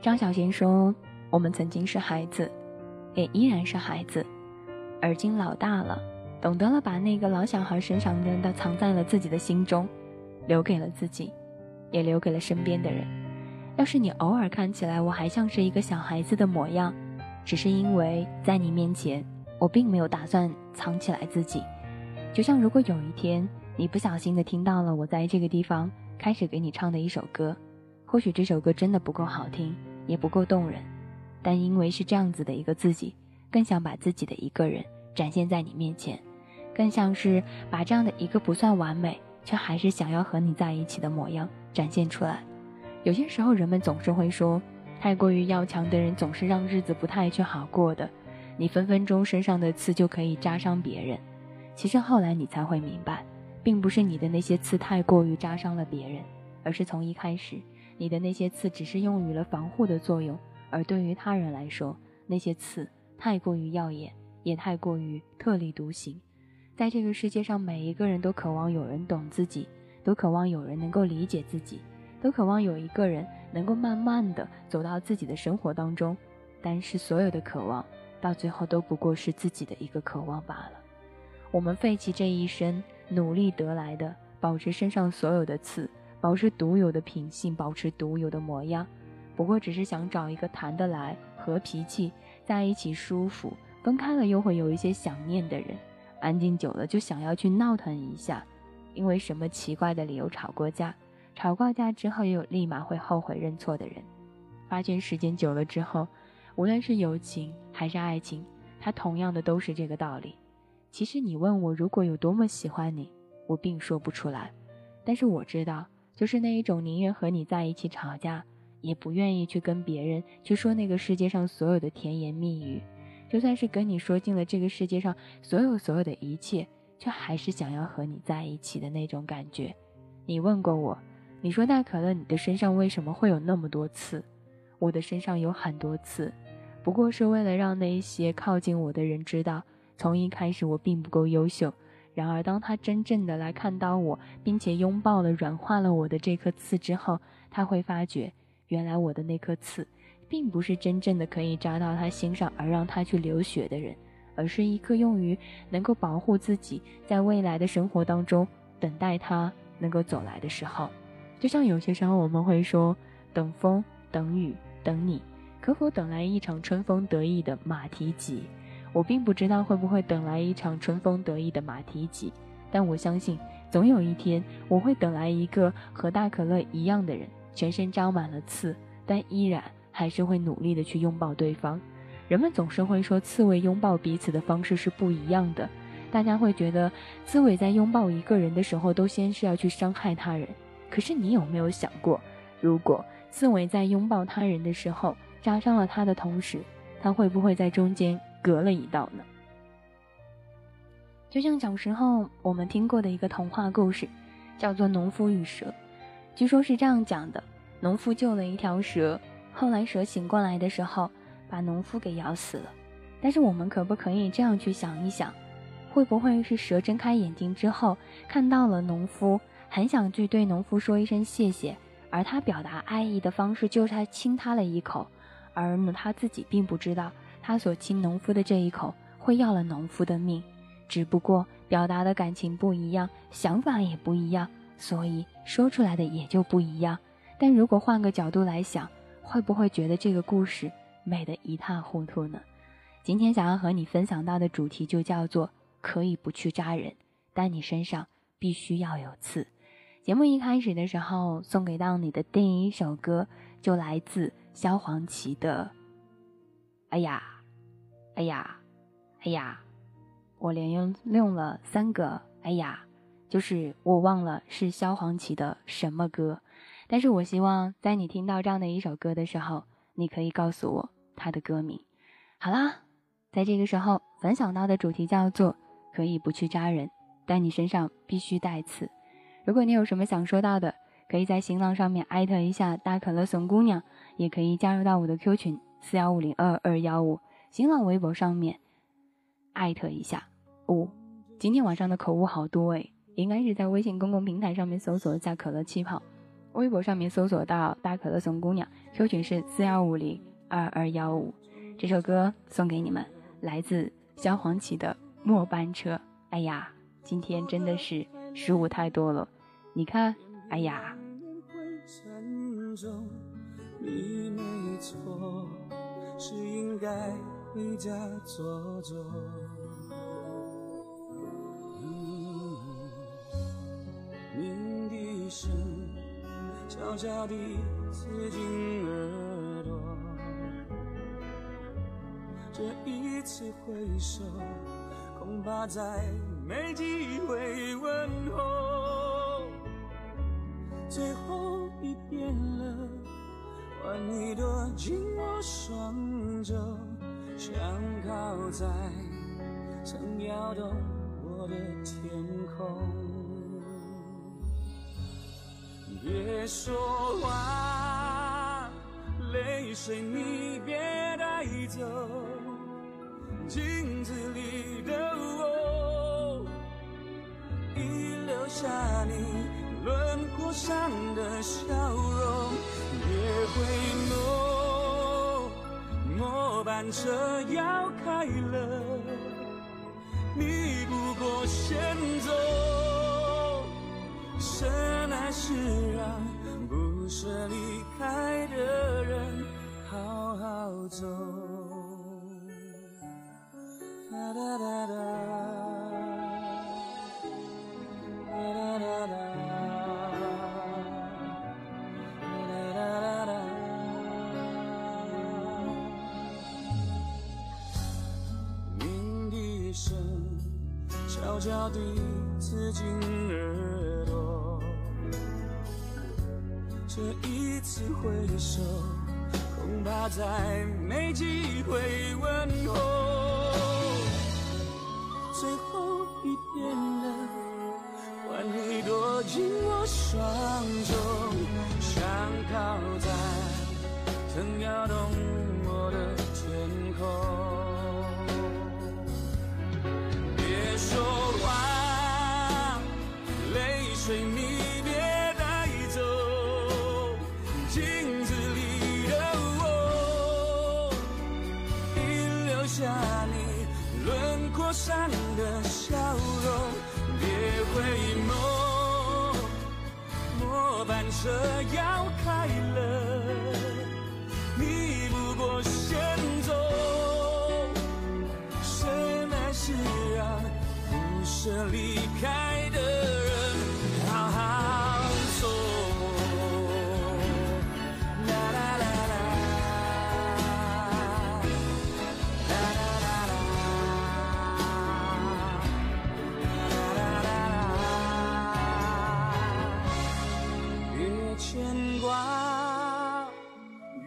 张小娴说：“我们曾经是孩子，也依然是孩子，而今老大了，懂得了把那个老小孩身上的藏在了自己的心中，留给了自己，也留给了身边的人。要是你偶尔看起来我还像是一个小孩子的模样，只是因为在你面前，我并没有打算藏起来自己。就像如果有一天你不小心的听到了我在这个地方开始给你唱的一首歌，或许这首歌真的不够好听。”也不够动人，但因为是这样子的一个自己，更想把自己的一个人展现在你面前，更像是把这样的一个不算完美，却还是想要和你在一起的模样展现出来。有些时候，人们总是会说，太过于要强的人总是让日子不太去好过的。你分分钟身上的刺就可以扎伤别人。其实后来你才会明白，并不是你的那些刺太过于扎伤了别人，而是从一开始。你的那些刺只是用于了防护的作用，而对于他人来说，那些刺太过于耀眼，也太过于特立独行。在这个世界上，每一个人都渴望有人懂自己，都渴望有人能够理解自己，都渴望有一个人能够慢慢的走到自己的生活当中。但是，所有的渴望到最后都不过是自己的一个渴望罢了。我们废弃这一生努力得来的，保持身上所有的刺。保持独有的品性，保持独有的模样，不过只是想找一个谈得来、和脾气，在一起舒服，分开了又会有一些想念的人，安静久了就想要去闹腾一下，因为什么奇怪的理由吵过架，吵过架之后又立马会后悔认错的人，发现时间久了之后，无论是友情还是爱情，它同样的都是这个道理。其实你问我如果有多么喜欢你，我并说不出来，但是我知道。就是那一种宁愿和你在一起吵架，也不愿意去跟别人去说那个世界上所有的甜言蜜语，就算是跟你说尽了这个世界上所有所有的一切，却还是想要和你在一起的那种感觉。你问过我，你说大可乐，你的身上为什么会有那么多刺？我的身上有很多刺，不过是为了让那些靠近我的人知道，从一开始我并不够优秀。然而，当他真正的来看到我，并且拥抱了、软化了我的这颗刺之后，他会发觉，原来我的那颗刺，并不是真正的可以扎到他心上而让他去流血的人，而是一颗用于能够保护自己，在未来的生活当中等待他能够走来的时候。就像有些时候我们会说，等风、等雨、等你，可否等来一场春风得意的马蹄疾？我并不知道会不会等来一场春风得意的马蹄疾，但我相信总有一天我会等来一个和大可乐一样的人，全身长满了刺，但依然还是会努力的去拥抱对方。人们总是会说刺猬拥抱彼此的方式是不一样的，大家会觉得刺猬在拥抱一个人的时候都先是要去伤害他人。可是你有没有想过，如果刺猬在拥抱他人的时候扎伤了他的同时，他会不会在中间？隔了一道呢，就像小时候我们听过的一个童话故事，叫做《农夫与蛇》。据说是这样讲的：农夫救了一条蛇，后来蛇醒过来的时候，把农夫给咬死了。但是我们可不可以这样去想一想，会不会是蛇睁开眼睛之后看到了农夫，很想去对农夫说一声谢谢，而他表达爱意的方式就是他亲他了一口，而他自己并不知道。他所亲农夫的这一口，会要了农夫的命，只不过表达的感情不一样，想法也不一样，所以说出来的也就不一样。但如果换个角度来想，会不会觉得这个故事美得一塌糊涂呢？今天想要和你分享到的主题就叫做“可以不去扎人，但你身上必须要有刺”。节目一开始的时候，送给到你的第一首歌就来自萧煌奇的《哎呀》。哎呀，哎呀，我连用用了三个哎呀，就是我忘了是萧煌奇的什么歌，但是我希望在你听到这样的一首歌的时候，你可以告诉我它的歌名。好啦，在这个时候分享到的主题叫做可以不去扎人，但你身上必须带刺。如果你有什么想说到的，可以在新浪上面艾特一下大可乐怂姑娘，也可以加入到我的 Q 群四幺五零二二幺五。新浪微博上面艾特一下哦，今天晚上的口误好多诶，应该是在微信公共平台上面搜索一下可乐气泡，微博上面搜索到“大可乐送姑娘 ”，Q 群是四幺五零二二幺五。这首歌送给你们，来自萧煌奇的《末班车》。哎呀，今天真的是失误太多了，你看，哎呀。你没错，是应该回家坐坐。鸣笛声悄悄地刺进耳朵，这一次挥手，恐怕再没机会问候。最后一遍了。换你躲进我双肘，想靠在曾摇动我的天空。别说话，泪水你别带走，镜子里的我，已留下你轮廓上的笑容。别回眸，末班车要开了，你不过先走，深爱是让不舍离开的人好好走。哒哒哒脚底刺进耳朵，这一次挥手，恐怕再没机会问候。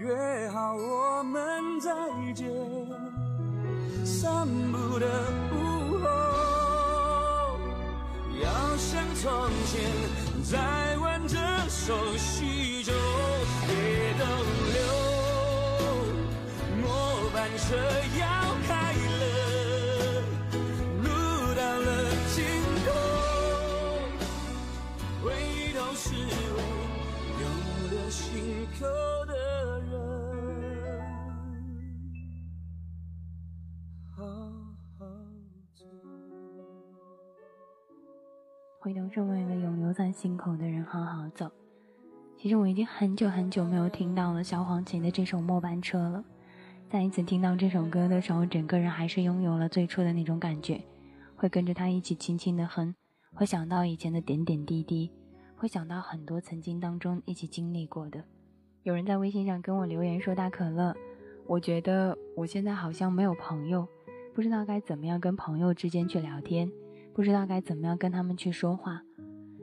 约好我们再见，散步的。从前，再挽着手叙旧，别逗留。末班车要回头是为了永留在心口的人好好走。其实我已经很久很久没有听到了萧煌奇的这首《末班车》了。再一次听到这首歌的时候，整个人还是拥有了最初的那种感觉，会跟着他一起轻轻的哼，会想到以前的点点滴滴，会想到很多曾经当中一起经历过的。有人在微信上跟我留言说：“大可乐，我觉得我现在好像没有朋友，不知道该怎么样跟朋友之间去聊天。”不知道该怎么样跟他们去说话，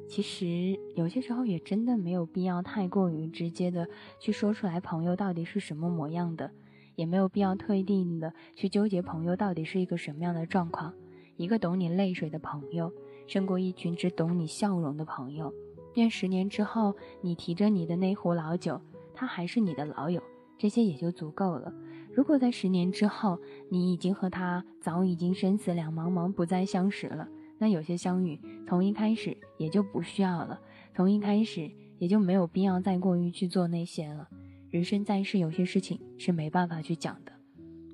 其实有些时候也真的没有必要太过于直接的去说出来朋友到底是什么模样的，也没有必要特定的去纠结朋友到底是一个什么样的状况。一个懂你泪水的朋友，胜过一群只懂你笑容的朋友。愿十年之后，你提着你的那壶老酒，他还是你的老友，这些也就足够了。如果在十年之后，你已经和他早已经生死两茫茫，不再相识了。那有些相遇从一开始也就不需要了，从一开始也就没有必要再过于去做那些了。人生在世，有些事情是没办法去讲的。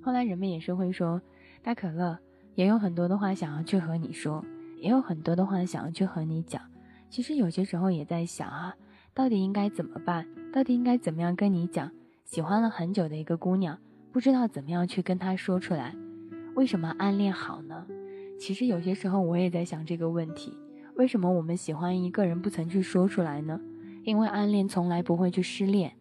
后来人们也是会说，大可乐也有很多的话想要去和你说，也有很多的话想要去和你讲。其实有些时候也在想啊，到底应该怎么办？到底应该怎么样跟你讲？喜欢了很久的一个姑娘，不知道怎么样去跟她说出来。为什么暗恋好呢？其实有些时候我也在想这个问题：为什么我们喜欢一个人不曾去说出来呢？因为暗恋从来不会去失恋，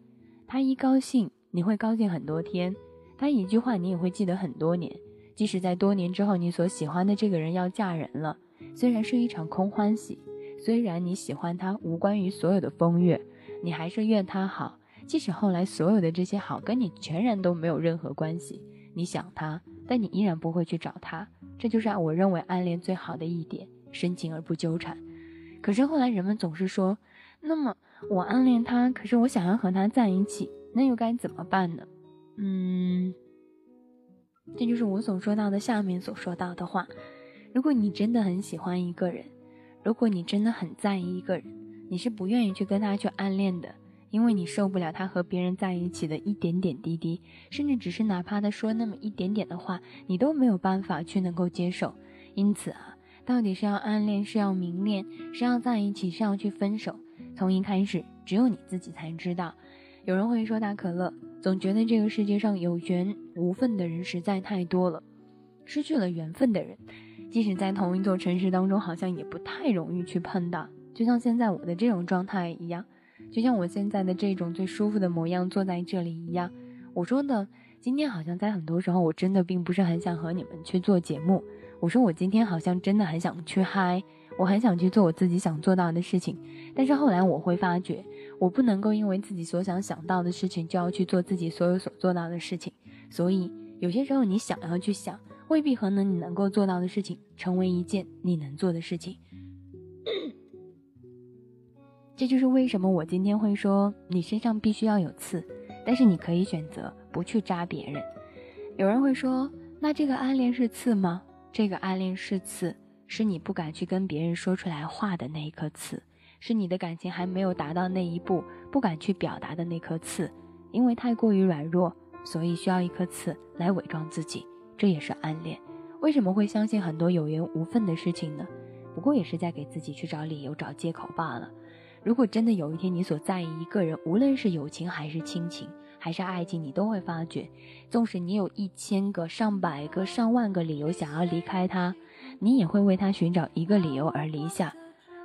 他一高兴你会高兴很多天。他一句话，你也会记得很多年。即使在多年之后，你所喜欢的这个人要嫁人了，虽然是一场空欢喜，虽然你喜欢他无关于所有的风月，你还是愿他好。即使后来所有的这些好跟你全然都没有任何关系，你想他，但你依然不会去找他。这就是我认为暗恋最好的一点：深情而不纠缠。可是后来人们总是说，那么我暗恋他，可是我想要和他在一起，那又该怎么办呢？嗯，这就是我所说到的下面所说到的话。如果你真的很喜欢一个人，如果你真的很在意一个人，你是不愿意去跟他去暗恋的，因为你受不了他和别人在一起的一点点滴滴，甚至只是哪怕他说那么一点点的话，你都没有办法去能够接受。因此啊，到底是要暗恋，是要明恋，是要在一起，是要去分手？从一开始，只有你自己才知道。有人会说大可乐。总觉得这个世界上有缘无分的人实在太多了，失去了缘分的人，即使在同一座城市当中，好像也不太容易去碰到。就像现在我的这种状态一样，就像我现在的这种最舒服的模样坐在这里一样。我说的今天好像在很多时候，我真的并不是很想和你们去做节目。我说我今天好像真的很想去嗨。我很想去做我自己想做到的事情，但是后来我会发觉，我不能够因为自己所想想到的事情就要去做自己所有所做到的事情。所以有些时候你想要去想，未必和能你能够做到的事情成为一件你能做的事情。这就是为什么我今天会说你身上必须要有刺，但是你可以选择不去扎别人。有人会说，那这个暗恋是刺吗？这个暗恋是刺。是你不敢去跟别人说出来话的那一颗刺，是你的感情还没有达到那一步，不敢去表达的那颗刺，因为太过于软弱，所以需要一颗刺来伪装自己，这也是暗恋。为什么会相信很多有缘无分的事情呢？不过也是在给自己去找理由、找借口罢了。如果真的有一天你所在意一个人，无论是友情还是亲情，还是爱情，你都会发觉，纵使你有一千个、上百个、上万个理由想要离开他。你也会为他寻找一个理由而离下，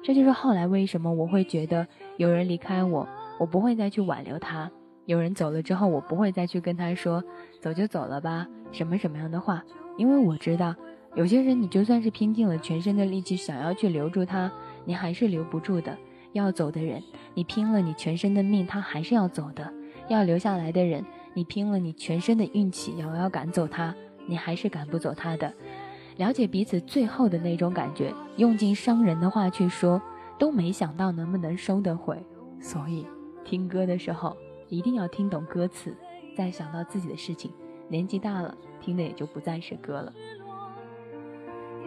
这就是后来为什么我会觉得有人离开我，我不会再去挽留他；有人走了之后，我不会再去跟他说走就走了吧，什么什么样的话，因为我知道，有些人你就算是拼尽了全身的力气想要去留住他，你还是留不住的。要走的人，你拼了你全身的命，他还是要走的；要留下来的人，你拼了你全身的运气，要要赶走他，你还是赶不走他的。了解彼此最后的那种感觉，用尽伤人的话去说，都没想到能不能收得回。所以，听歌的时候一定要听懂歌词，再想到自己的事情。年纪大了，听的也就不再是歌了。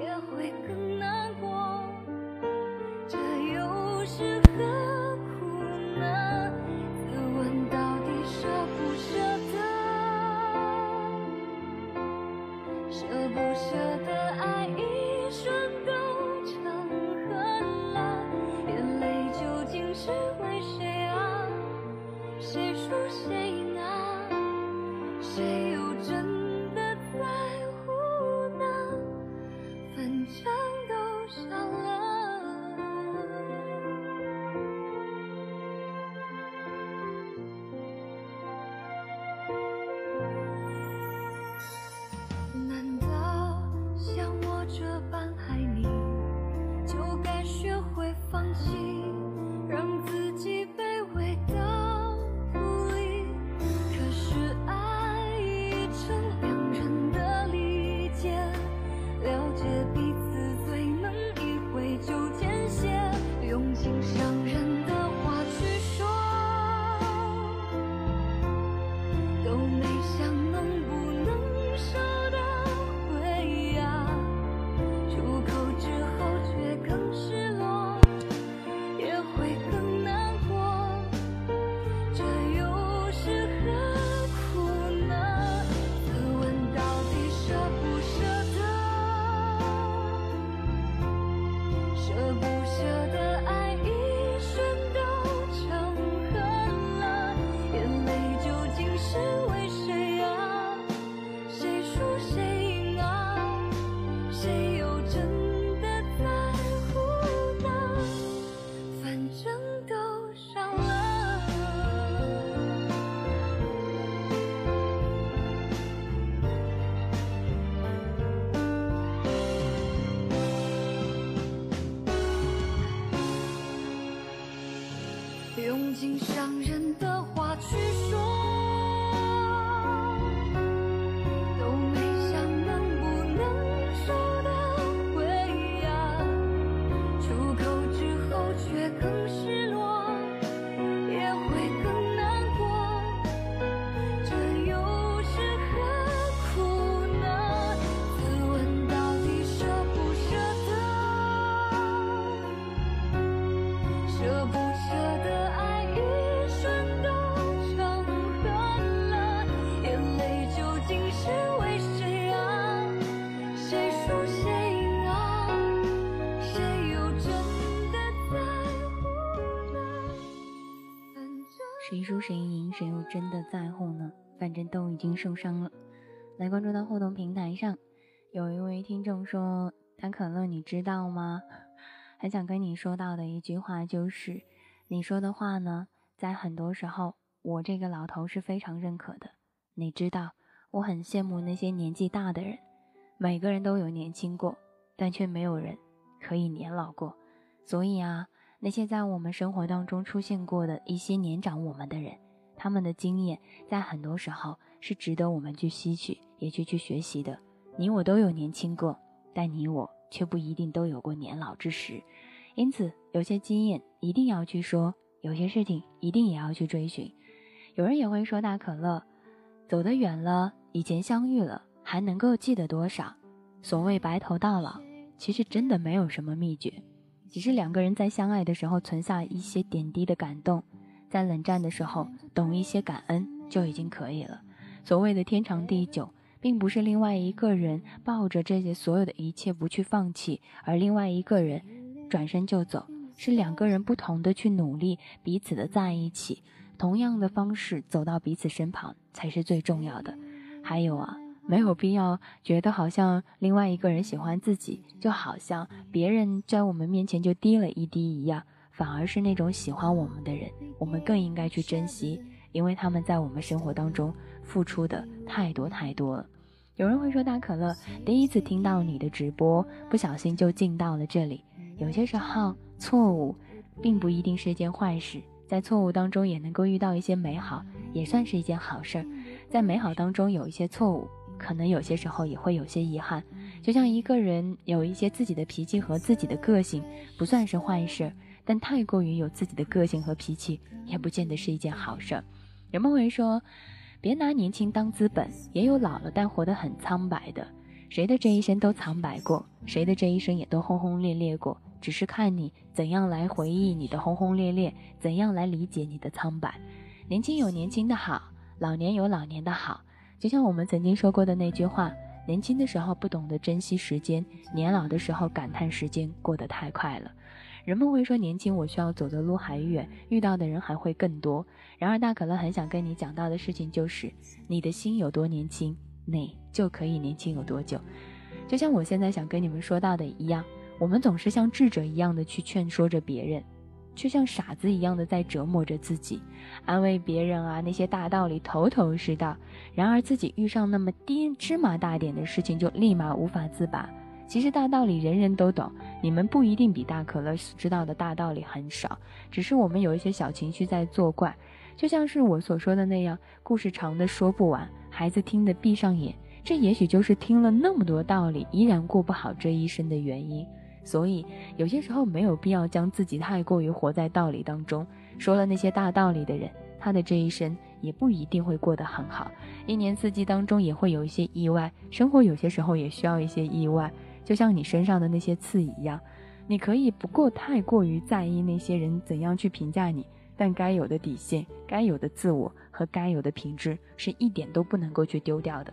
也会更难过，适合。心上人输谁赢，谁又真的在乎呢？反正都已经受伤了。来关注到互动平台上，有一位听众说：“谈可乐，你知道吗？很想跟你说到的一句话就是，你说的话呢，在很多时候，我这个老头是非常认可的。你知道，我很羡慕那些年纪大的人，每个人都有年轻过，但却没有人可以年老过。所以啊。”那些在我们生活当中出现过的一些年长我们的人，他们的经验在很多时候是值得我们去吸取，也去去学习的。你我都有年轻过，但你我却不一定都有过年老之时。因此，有些经验一定要去说，有些事情一定也要去追寻。有人也会说，大可乐走得远了，以前相遇了，还能够记得多少？所谓白头到老，其实真的没有什么秘诀。只是两个人在相爱的时候存下一些点滴的感动，在冷战的时候懂一些感恩就已经可以了。所谓的天长地久，并不是另外一个人抱着这些所有的一切不去放弃，而另外一个人转身就走，是两个人不同的去努力，彼此的在一起，同样的方式走到彼此身旁才是最重要的。还有啊。没有必要觉得好像另外一个人喜欢自己，就好像别人在我们面前就低了一滴一样，反而是那种喜欢我们的人，我们更应该去珍惜，因为他们在我们生活当中付出的太多太多了。有人会说大可乐第一次听到你的直播，不小心就进到了这里。有些时候错误并不一定是一件坏事，在错误当中也能够遇到一些美好，也算是一件好事儿。在美好当中有一些错误。可能有些时候也会有些遗憾，就像一个人有一些自己的脾气和自己的个性，不算是坏事，但太过于有自己的个性和脾气，也不见得是一件好事。人们会说，别拿年轻当资本，也有老了但活得很苍白的。谁的这一生都苍白过，谁的这一生也都轰轰烈烈过，只是看你怎样来回忆你的轰轰烈烈，怎样来理解你的苍白。年轻有年轻的好，老年有老年的好。就像我们曾经说过的那句话：年轻的时候不懂得珍惜时间，年老的时候感叹时间过得太快了。人们会说年轻，我需要走的路还远，遇到的人还会更多。然而，大可乐很想跟你讲到的事情就是：你的心有多年轻，你就可以年轻有多久。就像我现在想跟你们说到的一样，我们总是像智者一样的去劝说着别人。却像傻子一样的在折磨着自己，安慰别人啊，那些大道理头头是道，然而自己遇上那么低芝麻大点的事情就立马无法自拔。其实大道理人人都懂，你们不一定比大可乐知道的大道理很少，只是我们有一些小情绪在作怪。就像是我所说的那样，故事长的说不完，孩子听得闭上眼，这也许就是听了那么多道理依然过不好这一生的原因。所以，有些时候没有必要将自己太过于活在道理当中。说了那些大道理的人，他的这一生也不一定会过得很好。一年四季当中也会有一些意外，生活有些时候也需要一些意外。就像你身上的那些刺一样，你可以不过太过于在意那些人怎样去评价你，但该有的底线、该有的自我和该有的品质，是一点都不能够去丢掉的。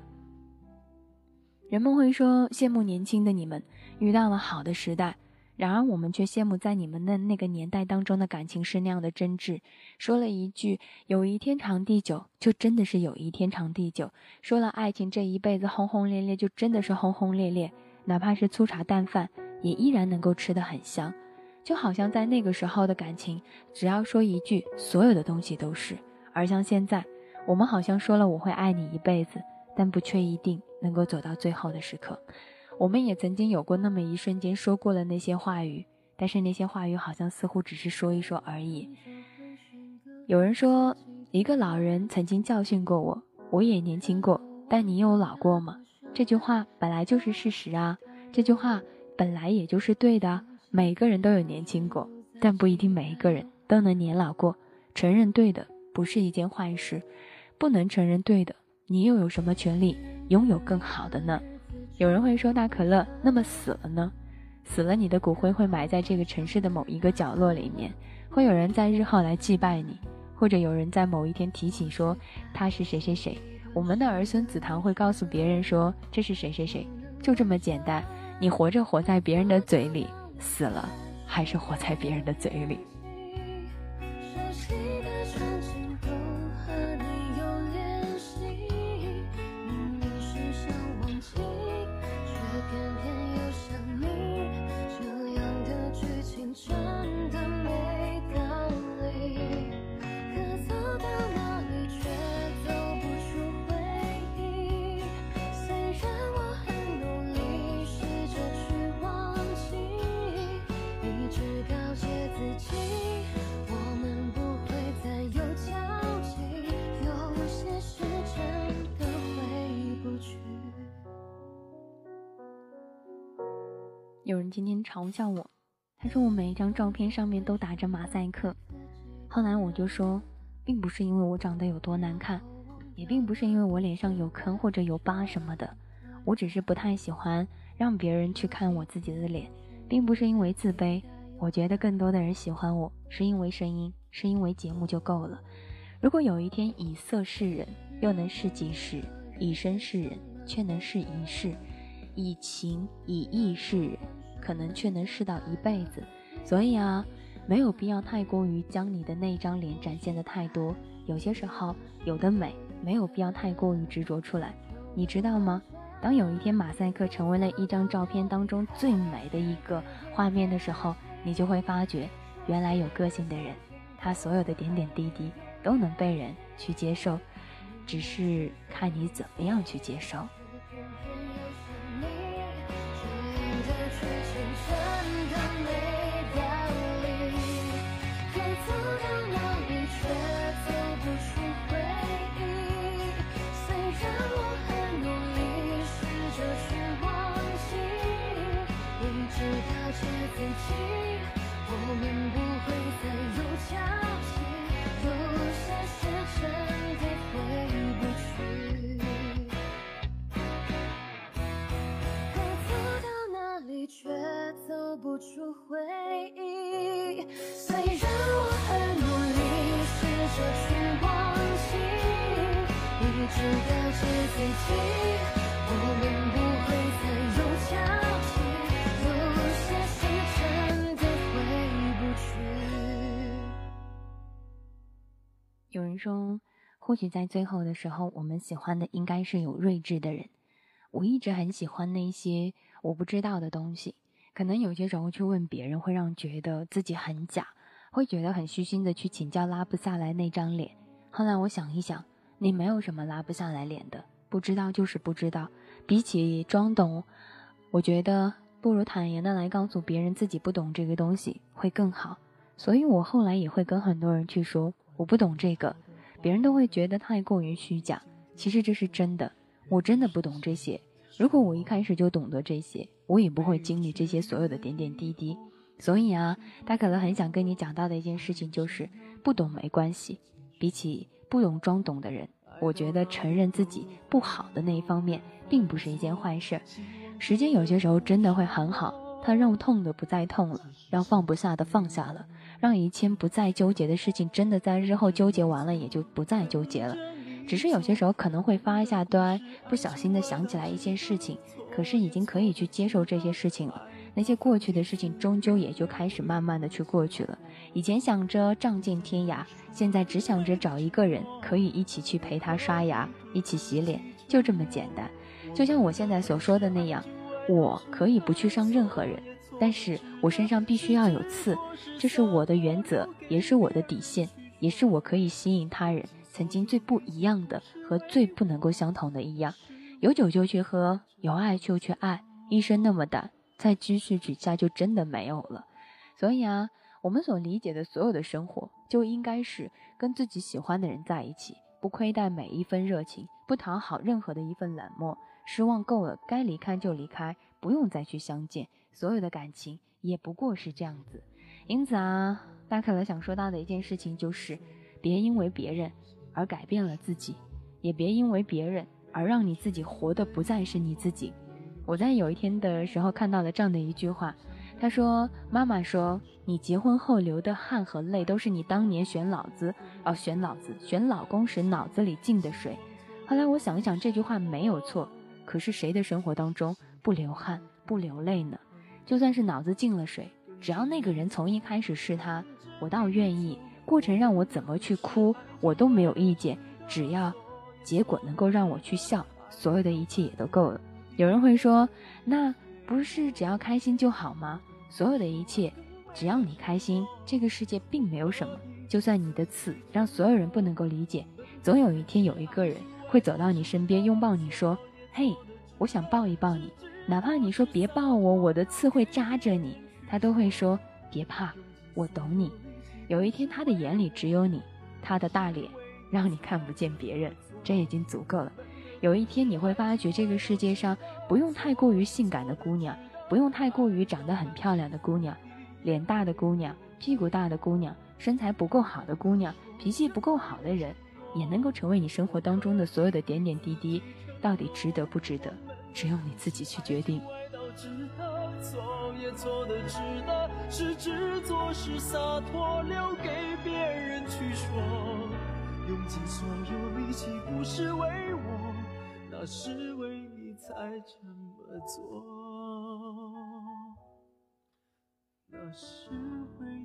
人们会说羡慕年轻的你们遇到了好的时代，然而我们却羡慕在你们的那个年代当中的感情是那样的真挚。说了一句友谊天长地久，就真的是友谊天长地久；说了爱情这一辈子轰轰烈烈，就真的是轰轰烈烈。哪怕是粗茶淡饭，也依然能够吃得很香。就好像在那个时候的感情，只要说一句，所有的东西都是；而像现在，我们好像说了我会爱你一辈子。但不却一定能够走到最后的时刻。我们也曾经有过那么一瞬间说过了那些话语，但是那些话语好像似乎只是说一说而已。有人说，一个老人曾经教训过我，我也年轻过，但你有老过吗？这句话本来就是事实啊，这句话本来也就是对的。每个人都有年轻过，但不一定每一个人都能年老过。承认对的不是一件坏事，不能承认对的，你又有什么权利拥有更好的呢？有人会说，那可乐，那么死了呢？死了，你的骨灰会埋在这个城市的某一个角落里面，会有人在日后来祭拜你。或者有人在某一天提起说他是谁谁谁，我们的儿孙子堂会告诉别人说这是谁谁谁，就这么简单。你活着活在别人的嘴里，死了还是活在别人的嘴里。熟悉的有人今天嘲笑我，他说我每一张照片上面都打着马赛克。后来我就说，并不是因为我长得有多难看，也并不是因为我脸上有坑或者有疤什么的，我只是不太喜欢让别人去看我自己的脸，并不是因为自卑。我觉得更多的人喜欢我是因为声音，是因为节目就够了。如果有一天以色示人，又能示己时；以身示人，却能示一世；以情以义示人。可能却能试到一辈子，所以啊，没有必要太过于将你的那张脸展现的太多。有些时候，有的美没有必要太过于执着出来，你知道吗？当有一天马赛克成为了一张照片当中最美的一个画面的时候，你就会发觉，原来有个性的人，他所有的点点滴滴都能被人去接受，只是看你怎么样去接受。有人说，或许在最后的时候，我们喜欢的应该是有睿智的人。我一直很喜欢那些我不知道的东西，可能有些时候去问别人，会让觉得自己很假，会觉得很虚心的去请教拉不下来那张脸。后来我想一想，你没有什么拉不下来脸的，不知道就是不知道。比起装懂，我觉得不如坦然的来告诉别人自己不懂这个东西会更好。所以我后来也会跟很多人去说。我不懂这个，别人都会觉得太过于虚假。其实这是真的，我真的不懂这些。如果我一开始就懂得这些，我也不会经历这些所有的点点滴滴。所以啊，他可能很想跟你讲到的一件事情就是，不懂没关系。比起不懂装懂的人，我觉得承认自己不好的那一方面，并不是一件坏事。时间有些时候真的会很好，它让痛的不再痛了，让放不下的放下了。让一切不再纠结的事情，真的在日后纠结完了，也就不再纠结了。只是有些时候可能会发一下呆，不小心的想起来一些事情，可是已经可以去接受这些事情了。那些过去的事情，终究也就开始慢慢的去过去了。以前想着仗剑天涯，现在只想着找一个人，可以一起去陪他刷牙，一起洗脸，就这么简单。就像我现在所说的那样，我可以不去伤任何人。但是我身上必须要有刺，这是我的原则，也是我的底线，也是我可以吸引他人曾经最不一样的和最不能够相同的一样。有酒就去喝，有爱就去爱，一生那么短，再继续之下就真的没有了。所以啊，我们所理解的所有的生活，就应该是跟自己喜欢的人在一起，不亏待每一分热情，不讨好任何的一份冷漠。失望够了，该离开就离开，不用再去相见。所有的感情也不过是这样子。因此啊，大可乐想说到的一件事情就是，别因为别人而改变了自己，也别因为别人而让你自己活的不再是你自己。我在有一天的时候看到了这样的一句话，他说：“妈妈说，你结婚后流的汗和泪，都是你当年选老子哦，选老子选老公时脑子里进的水。”后来我想一想，这句话没有错。可是谁的生活当中不流汗不流泪呢？就算是脑子进了水，只要那个人从一开始是他，我倒愿意。过程让我怎么去哭，我都没有意见。只要结果能够让我去笑，所有的一切也都够了。有人会说，那不是只要开心就好吗？所有的一切，只要你开心，这个世界并没有什么。就算你的刺让所有人不能够理解，总有一天有一个人会走到你身边，拥抱你说：“嘿，我想抱一抱你。”哪怕你说别抱我，我的刺会扎着你，他都会说别怕，我懂你。有一天他的眼里只有你，他的大脸让你看不见别人，这已经足够了。有一天你会发觉，这个世界上不用太过于性感的姑娘，不用太过于长得很漂亮的姑娘，脸大的姑娘，屁股大的姑娘，身材不够好的姑娘，脾气不够好的人，也能够成为你生活当中的所有的点点滴滴。到底值得不值得？只有你自己去决定是做是洒脱留给别人去说。用尽所有力气，不是为我。那是为你才这么做。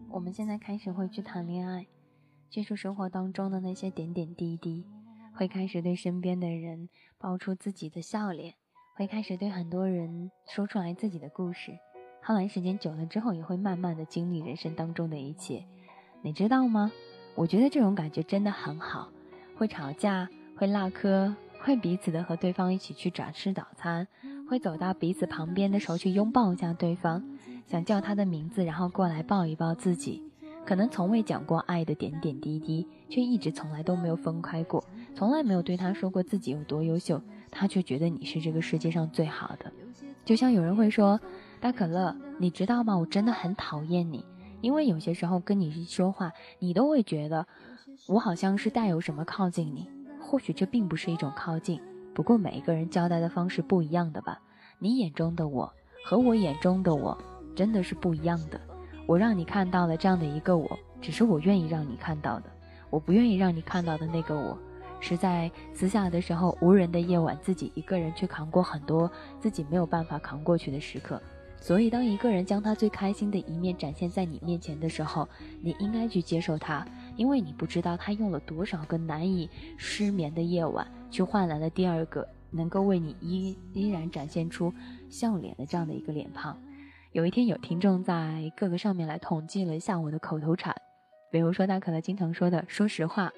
我们现在开始会去谈恋爱，接触生活当中的那些点点滴滴，会开始对身边的人爆出自己的笑脸，会开始对很多人说出来自己的故事。后来时间久了之后，也会慢慢的经历人生当中的一切。你知道吗？我觉得这种感觉真的很好，会吵架，会唠嗑。会彼此的和对方一起去找吃早餐，会走到彼此旁边的时候去拥抱一下对方，想叫他的名字，然后过来抱一抱自己。可能从未讲过爱的点点滴滴，却一直从来都没有分开过，从来没有对他说过自己有多优秀，他却觉得你是这个世界上最好的。就像有人会说，大可乐，你知道吗？我真的很讨厌你，因为有些时候跟你一说话，你都会觉得我好像是带有什么靠近你。或许这并不是一种靠近，不过每一个人交代的方式不一样的吧。你眼中的我和我眼中的我真的是不一样的。我让你看到了这样的一个我，只是我愿意让你看到的。我不愿意让你看到的那个我，是在私下的时候无人的夜晚，自己一个人去扛过很多自己没有办法扛过去的时刻。所以，当一个人将他最开心的一面展现在你面前的时候，你应该去接受他，因为你不知道他用了多少个难以失眠的夜晚，去换来了第二个能够为你依依然展现出笑脸的这样的一个脸庞。有一天，有听众在各个上面来统计了一下我的口头禅，比如说大可乐经常说的“说实话”，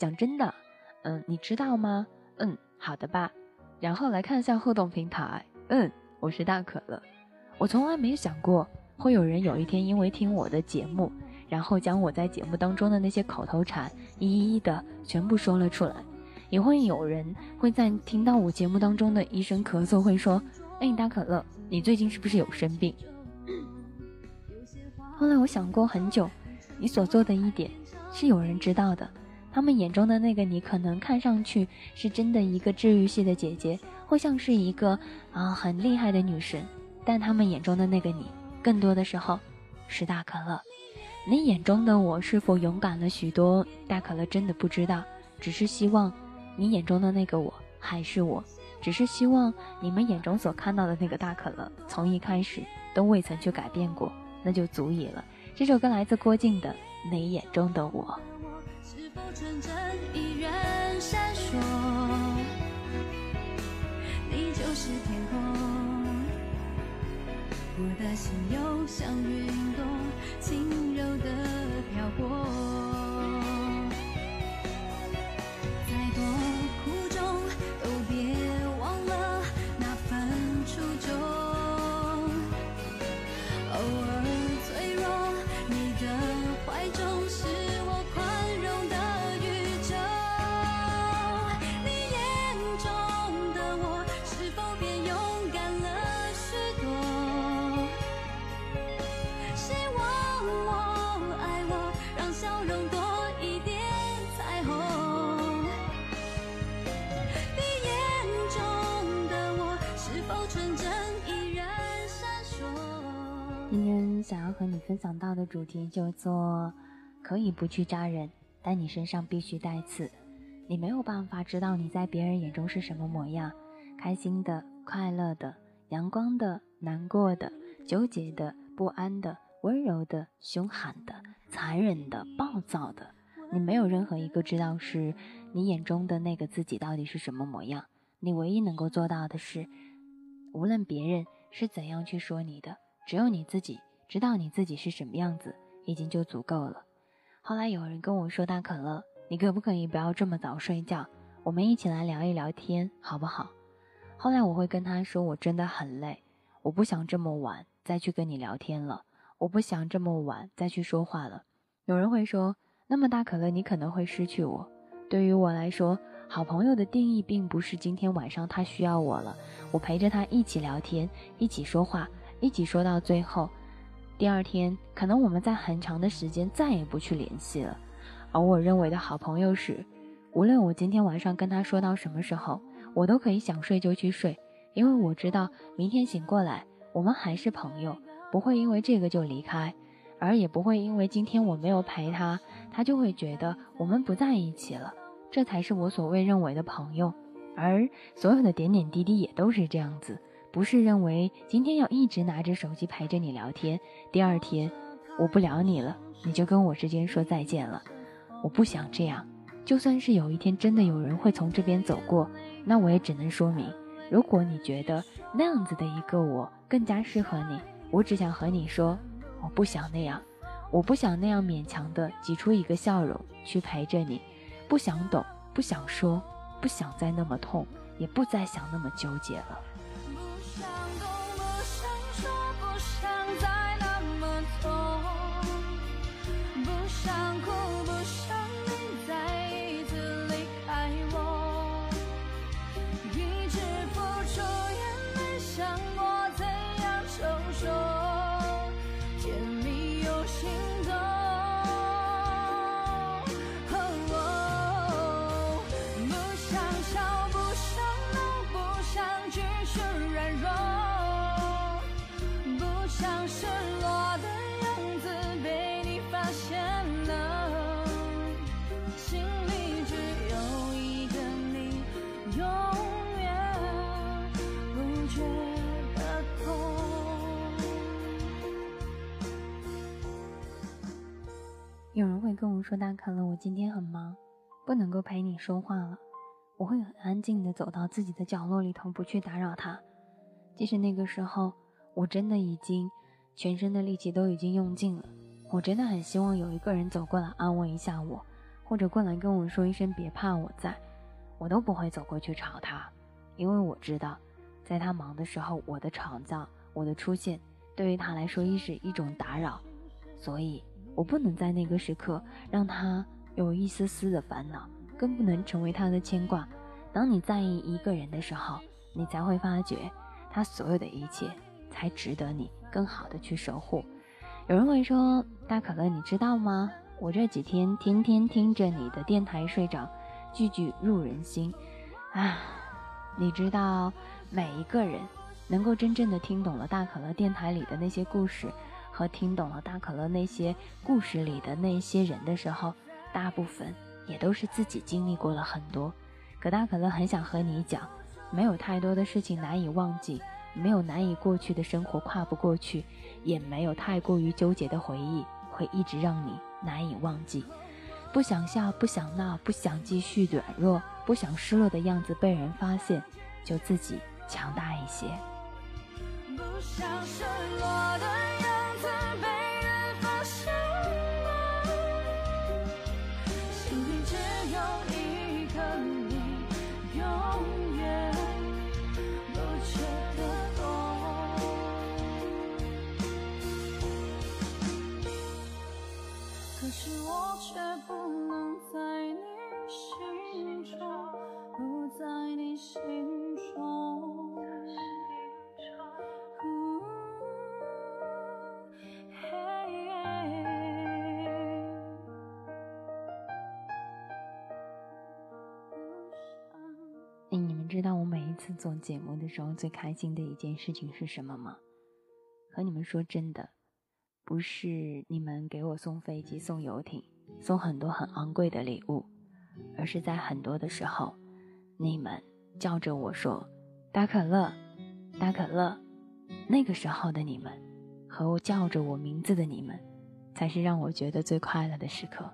讲真的，嗯，你知道吗？嗯，好的吧。然后来看一下互动平台，嗯，我是大可乐。我从来没有想过，会有人有一天因为听我的节目，然后将我在节目当中的那些口头禅一一的全部说了出来。也会有人会在听到我节目当中的一声咳嗽，会说：“哎，大可乐，你最近是不是有生病？”后来我想过很久，你所做的一点是有人知道的，他们眼中的那个你，可能看上去是真的一个治愈系的姐姐，或像是一个啊很厉害的女神。但他们眼中的那个你，更多的时候是大可乐。你眼中的我是否勇敢了许多？大可乐真的不知道，只是希望你眼中的那个我还是我，只是希望你们眼中所看到的那个大可乐，从一开始都未曾去改变过，那就足以了。这首歌来自郭靖的《你眼中的我》。你就是天空。我的心又像云朵，轻柔的漂泊。想要和你分享到的主题叫做“可以不去扎人，但你身上必须带刺”。你没有办法知道你在别人眼中是什么模样，开心的、快乐的、阳光的、难过的、纠结的、不安的、温柔的、凶悍的、残忍的、暴躁的。你没有任何一个知道是你眼中的那个自己到底是什么模样。你唯一能够做到的是，无论别人是怎样去说你的，只有你自己知道你自己是什么样子，已经就足够了。后来有人跟我说：“大可乐，你可不可以不要这么早睡觉？我们一起来聊一聊天，好不好？”后来我会跟他说：“我真的很累，我不想这么晚再去跟你聊天了，我不想这么晚再去说话了。”有人会说：“那么大可乐，你可能会失去我。”对于我来说，好朋友的定义并不是今天晚上他需要我了，我陪着他一起聊天，一起说话，一起说到最后，第二天可能我们在很长的时间再也不去联系了。而我认为的好朋友是，无论我今天晚上跟他说到什么时候，我都可以想睡就去睡，因为我知道明天醒过来我们还是朋友，不会因为这个就离开，而也不会因为今天我没有陪他，他就会觉得我们不在一起了。这才是我所谓认为的朋友，而所有的点点滴滴也都是这样子，不是认为今天要一直拿着手机陪着你聊天，第二天我不聊你了，你就跟我之间说再见了。我不想这样，就算是有一天真的有人会从这边走过，那我也只能说明，如果你觉得那样子的一个我更加适合你，我只想和你说，我不想那样，我不想那样勉强的挤出一个笑容去陪着你。不想懂，不想说，不想再那么痛，也不再想那么纠结了。跟我说：“大可乐，我今天很忙，不能够陪你说话了。”我会很安静的走到自己的角落里头，不去打扰他。即使那个时候，我真的已经全身的力气都已经用尽了。我真的很希望有一个人走过来安慰一下我，或者过来跟我说一声“别怕，我在”，我都不会走过去吵他，因为我知道，在他忙的时候，我的吵闹、我的出现，对于他来说亦是一种打扰，所以。我不能在那个时刻让他有一丝丝的烦恼，更不能成为他的牵挂。当你在意一个人的时候，你才会发觉他所有的一切才值得你更好的去守护。有人会说：“大可乐，你知道吗？我这几天天天听着你的电台睡着，句句入人心。”啊，你知道，每一个人能够真正的听懂了大可乐电台里的那些故事。和听懂了大可乐那些故事里的那些人的时候，大部分也都是自己经历过了很多。可大可乐很想和你讲，没有太多的事情难以忘记，没有难以过去的生活跨不过去，也没有太过于纠结的回忆会一直让你难以忘记。不想笑，不想闹，不想继续软弱，不想失落的样子被人发现，就自己强大一些。不想失落的做节目的时候最开心的一件事情是什么吗？和你们说真的，不是你们给我送飞机、送游艇、送很多很昂贵的礼物，而是在很多的时候，你们叫着我说“大可乐，大可乐”，那个时候的你们，和我叫着我名字的你们，才是让我觉得最快乐的时刻。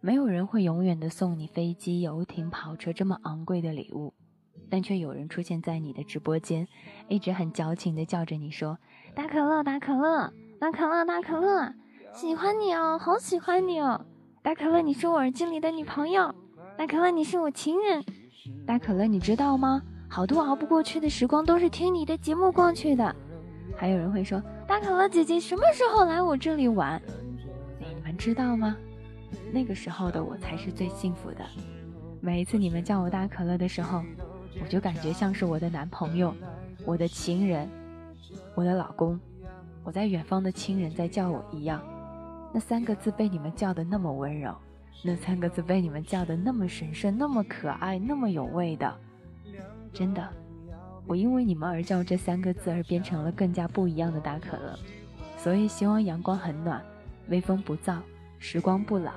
没有人会永远的送你飞机、游艇、跑车这么昂贵的礼物，但却有人出现在你的直播间，一直很矫情的叫着你说“大可乐，大可乐”。大可乐，大可乐，喜欢你哦，好喜欢你哦！大可乐，你是我耳机里的女朋友。大可乐，你是我情人。大可乐，你知道吗？好多熬不过去的时光都是听你的节目过去的。还有人会说，大可乐姐姐什么时候来我这里玩？你们知道吗？那个时候的我才是最幸福的。每一次你们叫我大可乐的时候，我就感觉像是我的男朋友、我的情人、我的老公。我在远方的亲人在叫我一样，那三个字被你们叫的那么温柔，那三个字被你们叫的那么神圣、那么可爱、那么有味的，真的，我因为你们而叫这三个字而变成了更加不一样的大可乐。所以希望阳光很暖，微风不燥，时光不老，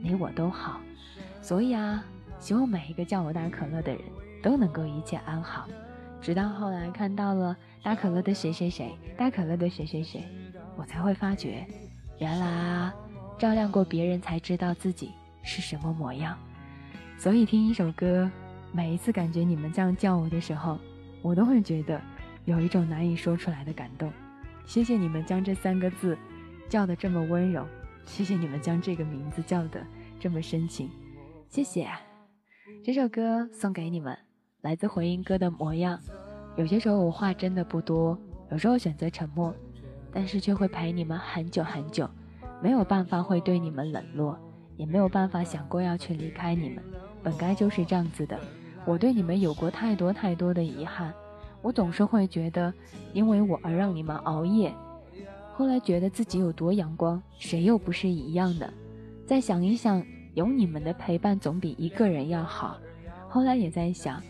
你我都好。所以啊，希望每一个叫我大可乐的人都能够一切安好。直到后来看到了大可乐的谁谁谁，大可乐的谁谁谁，我才会发觉，原来啊，照亮过别人才知道自己是什么模样。所以听一首歌，每一次感觉你们这样叫我的时候，我都会觉得有一种难以说出来的感动。谢谢你们将这三个字叫得这么温柔，谢谢你们将这个名字叫得这么深情，谢谢。这首歌送给你们。来自回音哥的模样，有些时候我话真的不多，有时候选择沉默，但是却会陪你们很久很久，没有办法会对你们冷落，也没有办法想过要去离开你们，本该就是这样子的。我对你们有过太多太多的遗憾，我总是会觉得因为我而让你们熬夜，后来觉得自己有多阳光，谁又不是一样的？再想一想，有你们的陪伴总比一个人要好。后来也在想。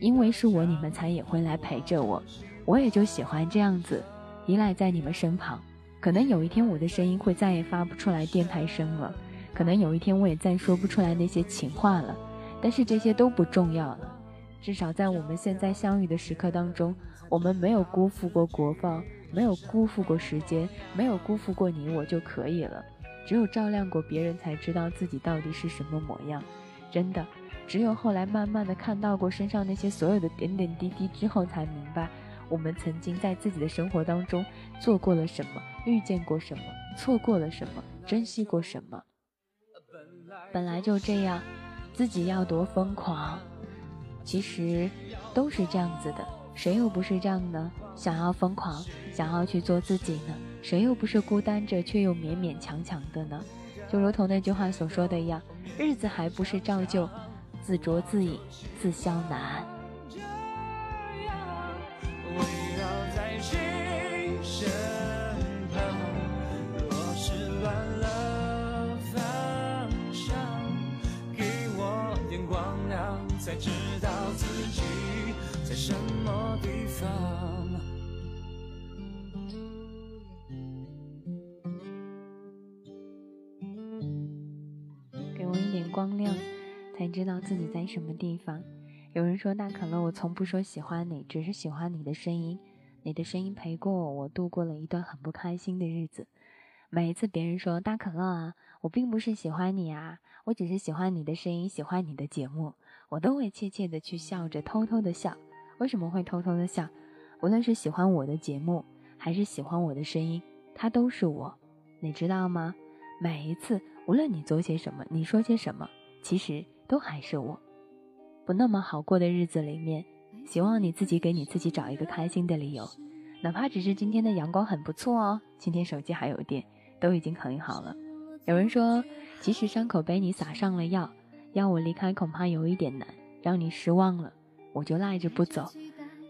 因为是我，你们才也会来陪着我，我也就喜欢这样子，依赖在你们身旁。可能有一天我的声音会再也发不出来电台声了，可能有一天我也再说不出来那些情话了，但是这些都不重要了。至少在我们现在相遇的时刻当中，我们没有辜负过国放，没有辜负过时间，没有辜负过你我就可以了。只有照亮过别人，才知道自己到底是什么模样，真的。只有后来慢慢的看到过身上那些所有的点点滴滴之后，才明白我们曾经在自己的生活当中做过了什么，遇见过什么，错过了什么，珍惜过什么。本来就这样，自己要多疯狂，其实都是这样子的，谁又不是这样呢？想要疯狂，想要去做自己呢？谁又不是孤单着却又勉勉强强的呢？就如同那句话所说的一样，日子还不是照旧。自酌自饮，自消难。知道自己在什么地方。有人说大可乐，我从不说喜欢你，只是喜欢你的声音。你的声音陪过我，我度过了一段很不开心的日子。每一次别人说大可乐啊，我并不是喜欢你啊，我只是喜欢你的声音，喜欢你的节目，我都会怯怯的去笑着，偷偷的笑。为什么会偷偷的笑？无论是喜欢我的节目，还是喜欢我的声音，它都是我。你知道吗？每一次，无论你做些什么，你说些什么，其实。都还是我，不那么好过的日子里面，希望你自己给你自己找一个开心的理由，哪怕只是今天的阳光很不错哦，今天手机还有电，都已经很好了。有人说，即使伤口被你撒上了药，要我离开恐怕有一点难，让你失望了，我就赖着不走。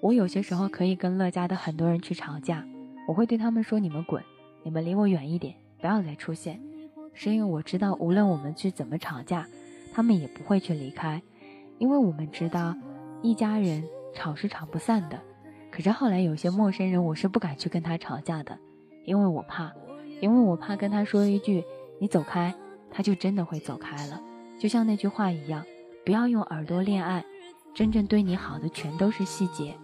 我有些时候可以跟乐家的很多人去吵架，我会对他们说：“你们滚，你们离我远一点，不要再出现。”是因为我知道，无论我们去怎么吵架。他们也不会去离开，因为我们知道，一家人吵是吵不散的。可是后来有些陌生人，我是不敢去跟他吵架的，因为我怕，因为我怕跟他说一句“你走开”，他就真的会走开了。就像那句话一样，不要用耳朵恋爱，真正对你好的全都是细节。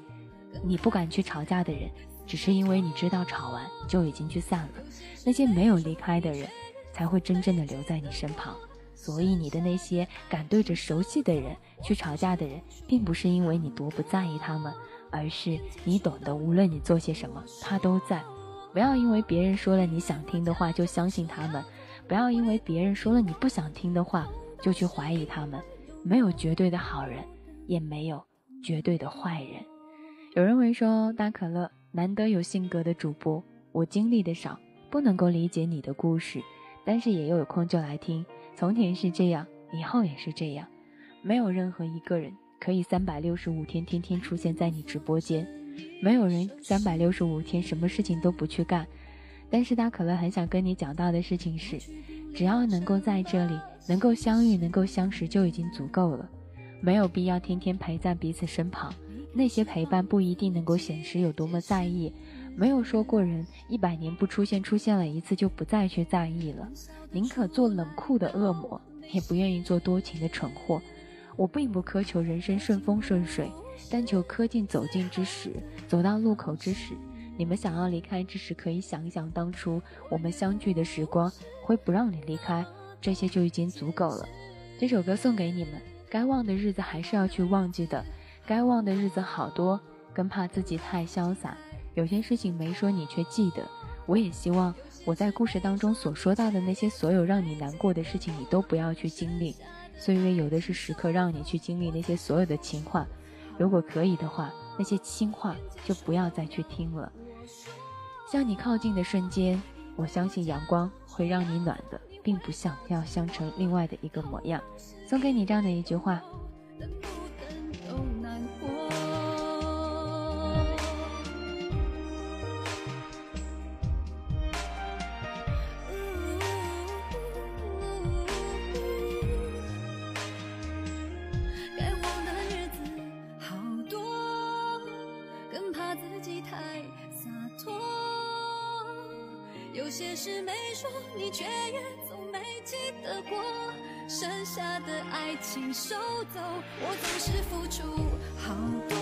你不敢去吵架的人，只是因为你知道吵完就已经去散了。那些没有离开的人，才会真正的留在你身旁。所以你的那些敢对着熟悉的人去吵架的人，并不是因为你多不在意他们，而是你懂得，无论你做些什么，他都在。不要因为别人说了你想听的话就相信他们，不要因为别人说了你不想听的话就去怀疑他们。没有绝对的好人，也没有绝对的坏人。有人会说，大可乐难得有性格的主播，我经历的少，不能够理解你的故事，但是也有空就来听。从前是这样，以后也是这样。没有任何一个人可以三百六十五天天天出现在你直播间，没有人三百六十五天什么事情都不去干。但是大可乐很想跟你讲到的事情是，只要能够在这里能够相遇、能够相识就已经足够了，没有必要天天陪在彼此身旁。那些陪伴不一定能够显示有多么在意。没有说过人一百年不出现，出现了一次就不再去在意了。宁可做冷酷的恶魔，也不愿意做多情的蠢货。我并不苛求人生顺风顺水，但求恪尽走近之时，走到路口之时，你们想要离开之时，可以想一想当初我们相聚的时光，会不让你离开，这些就已经足够了。这首歌送给你们，该忘的日子还是要去忘记的，该忘的日子好多，更怕自己太潇洒。有些事情没说，你却记得。我也希望我在故事当中所说到的那些所有让你难过的事情，你都不要去经历。岁月有的是时刻让你去经历那些所有的情话。如果可以的话，那些轻话就不要再去听了。向你靠近的瞬间，我相信阳光会让你暖的，并不想要相成另外的一个模样。送给你这样的一句话。情收走，我总是付出好多，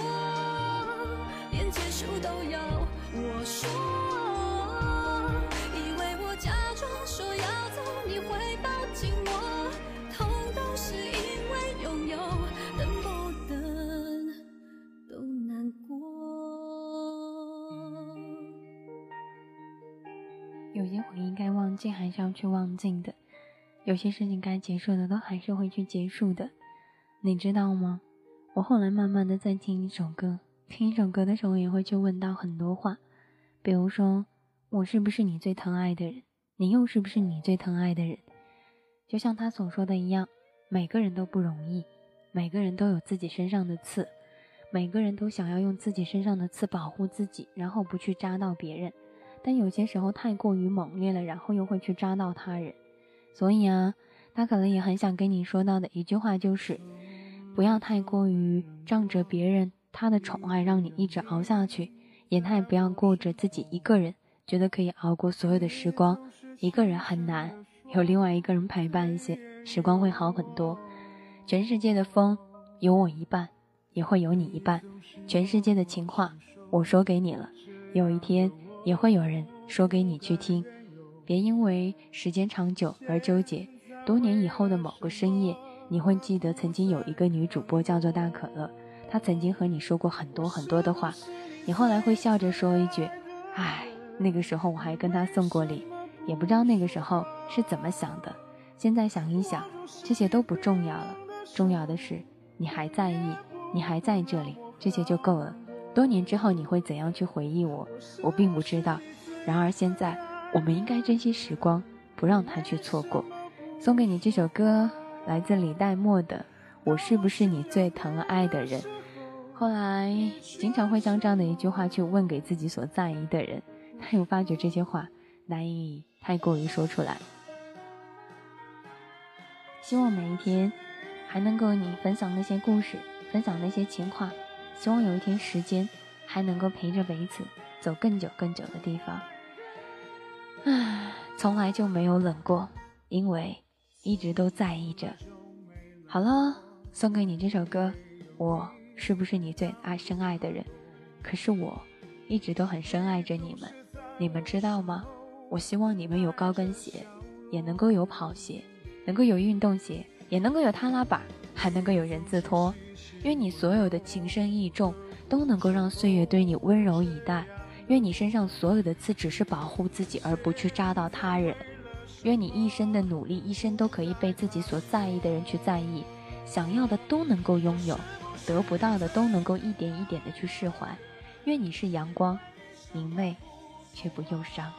连结束都要我说。以为我假装说要走，你会抱紧我，痛都是因为拥有，等不等都难过。有些回忆该忘记，还是要去忘记的；有些事情该结束的，都还是会去结束的。你知道吗？我后来慢慢的在听一首歌，听一首歌的时候，也会去问到很多话，比如说：我是不是你最疼爱的人？你又是不是你最疼爱的人？就像他所说的一样，每个人都不容易，每个人都有自己身上的刺，每个人都想要用自己身上的刺保护自己，然后不去扎到别人。但有些时候太过于猛烈了，然后又会去扎到他人，所以啊，他可能也很想跟你说到的一句话就是，不要太过于仗着别人他的宠爱让你一直熬下去，也太不要过着自己一个人觉得可以熬过所有的时光，一个人很难，有另外一个人陪伴一些，时光会好很多。全世界的风有我一半，也会有你一半，全世界的情话我说给你了，有一天。也会有人说给你去听，别因为时间长久而纠结。多年以后的某个深夜，你会记得曾经有一个女主播叫做大可乐，她曾经和你说过很多很多的话。你后来会笑着说一句：“唉，那个时候我还跟她送过礼，也不知道那个时候是怎么想的。现在想一想，这些都不重要了，重要的是你还在意，你还在这里，这些就够了。”多年之后你会怎样去回忆我？我并不知道。然而现在，我们应该珍惜时光，不让它去错过。送给你这首歌，来自李代沫的《我是不是你最疼爱的人》。后来经常会将这样的一句话去问给自己所在意的人，但又发觉这些话难以太过于说出来。希望每一天还能够你分享那些故事，分享那些情话。希望有一天时间还能够陪着彼此走更久更久的地方。唉，从来就没有冷过，因为一直都在意着。好了，送给你这首歌。我是不是你最爱深爱的人？可是我一直都很深爱着你们，你们知道吗？我希望你们有高跟鞋，也能够有跑鞋，能够有运动鞋，也能够有踏拉板，还能够有人字拖。愿你所有的情深意重都能够让岁月对你温柔以待。愿你身上所有的刺只是保护自己，而不去扎到他人。愿你一生的努力，一生都可以被自己所在意的人去在意，想要的都能够拥有，得不到的都能够一点一点的去释怀。愿你是阳光，明媚，却不忧伤。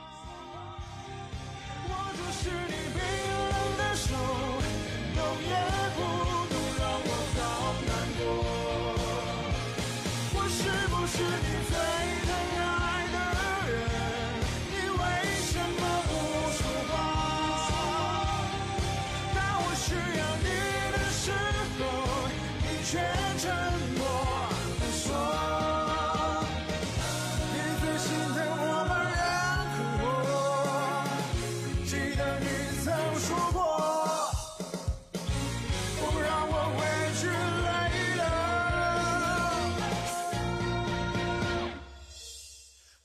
我就是你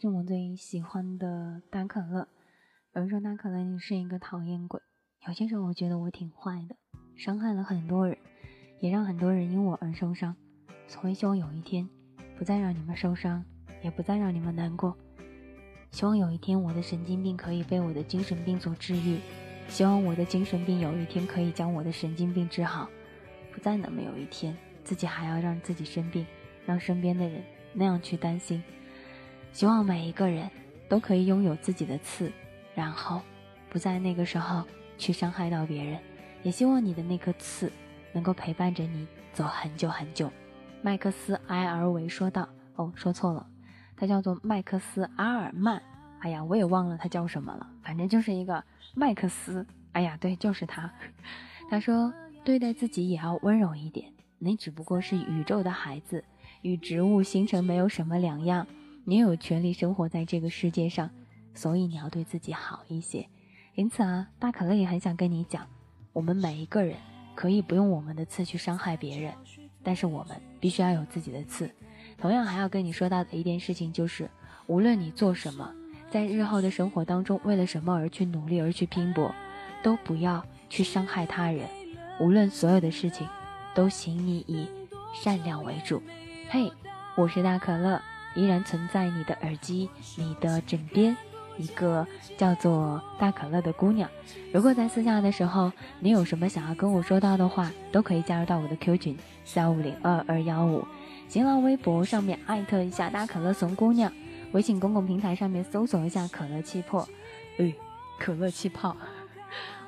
是我最喜欢的大可乐。有人说大可乐，你是一个讨厌鬼。有些时候我觉得我挺坏的，伤害了很多人，也让很多人因我而受伤。所以希望有一天，不再让你们受伤，也不再让你们难过。希望有一天我的神经病可以被我的精神病所治愈。希望我的精神病有一天可以将我的神经病治好，不再那么有一天自己还要让自己生病，让身边的人。那样去担心，希望每一个人都可以拥有自己的刺，然后不在那个时候去伤害到别人。也希望你的那颗刺能够陪伴着你走很久很久。麦克斯埃尔维说道：“哦，说错了，他叫做麦克斯阿尔曼。哎呀，我也忘了他叫什么了，反正就是一个麦克斯。哎呀，对，就是他。他说，对待自己也要温柔一点。你只不过是宇宙的孩子。”与植物形成没有什么两样，你有权利生活在这个世界上，所以你要对自己好一些。因此啊，大可乐也很想跟你讲，我们每一个人可以不用我们的刺去伤害别人，但是我们必须要有自己的刺。同样还要跟你说到的一件事情就是，无论你做什么，在日后的生活当中为了什么而去努力而去拼搏，都不要去伤害他人。无论所有的事情，都请你以善良为主。嘿，我是大可乐，依然存在你的耳机、你的枕边，一个叫做大可乐的姑娘。如果在私下的时候，你有什么想要跟我说到的话，都可以加入到我的 Q 群三五零二二幺五，新浪微博上面艾特一下大可乐怂姑娘，微信公共平台上面搜索一下可乐气泡，哎，可乐气泡。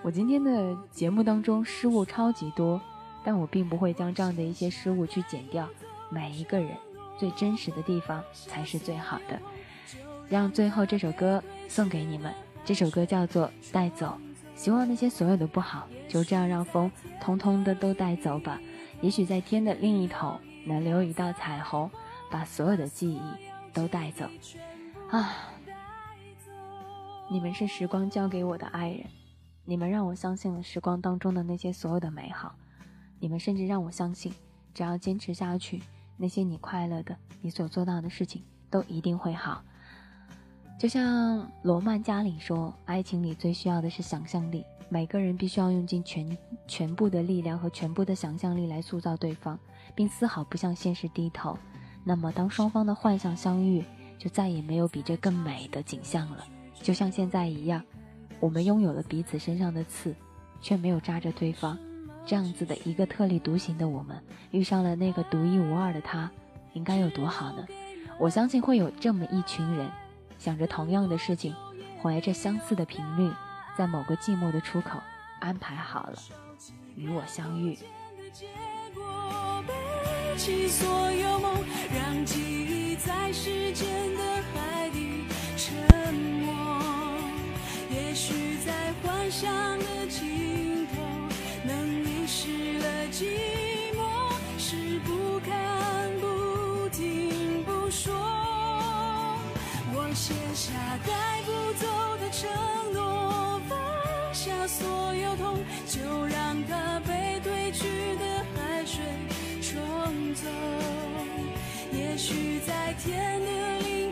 我今天的节目当中失误超级多，但我并不会将这样的一些失误去剪掉。每一个人最真实的地方才是最好的。让最后这首歌送给你们，这首歌叫做《带走》，希望那些所有的不好就这样让风通通的都带走吧。也许在天的另一头能留一道彩虹，把所有的记忆都带走。啊，你们是时光交给我的爱人，你们让我相信了时光当中的那些所有的美好，你们甚至让我相信，只要坚持下去。那些你快乐的，你所做到的事情都一定会好。就像罗曼·加里说：“爱情里最需要的是想象力，每个人必须要用尽全全部的力量和全部的想象力来塑造对方，并丝毫不向现实低头。那么，当双方的幻想相遇，就再也没有比这更美的景象了。就像现在一样，我们拥有了彼此身上的刺，却没有扎着对方。这样子的一个特立独行的我们，遇上了那个独一无二的他，应该有多好呢？我相信会有这么一群人。”想着同样的事情，怀着相似的频率，在某个寂寞的出口安排好了与我相遇。让记忆在时间的海底沉没。也许在幻想的尽头，能遗失了寂寞，是不看不听不说。我写下带不走的承诺，放下所有痛，就让它被退去的海水冲走。也许在天的另。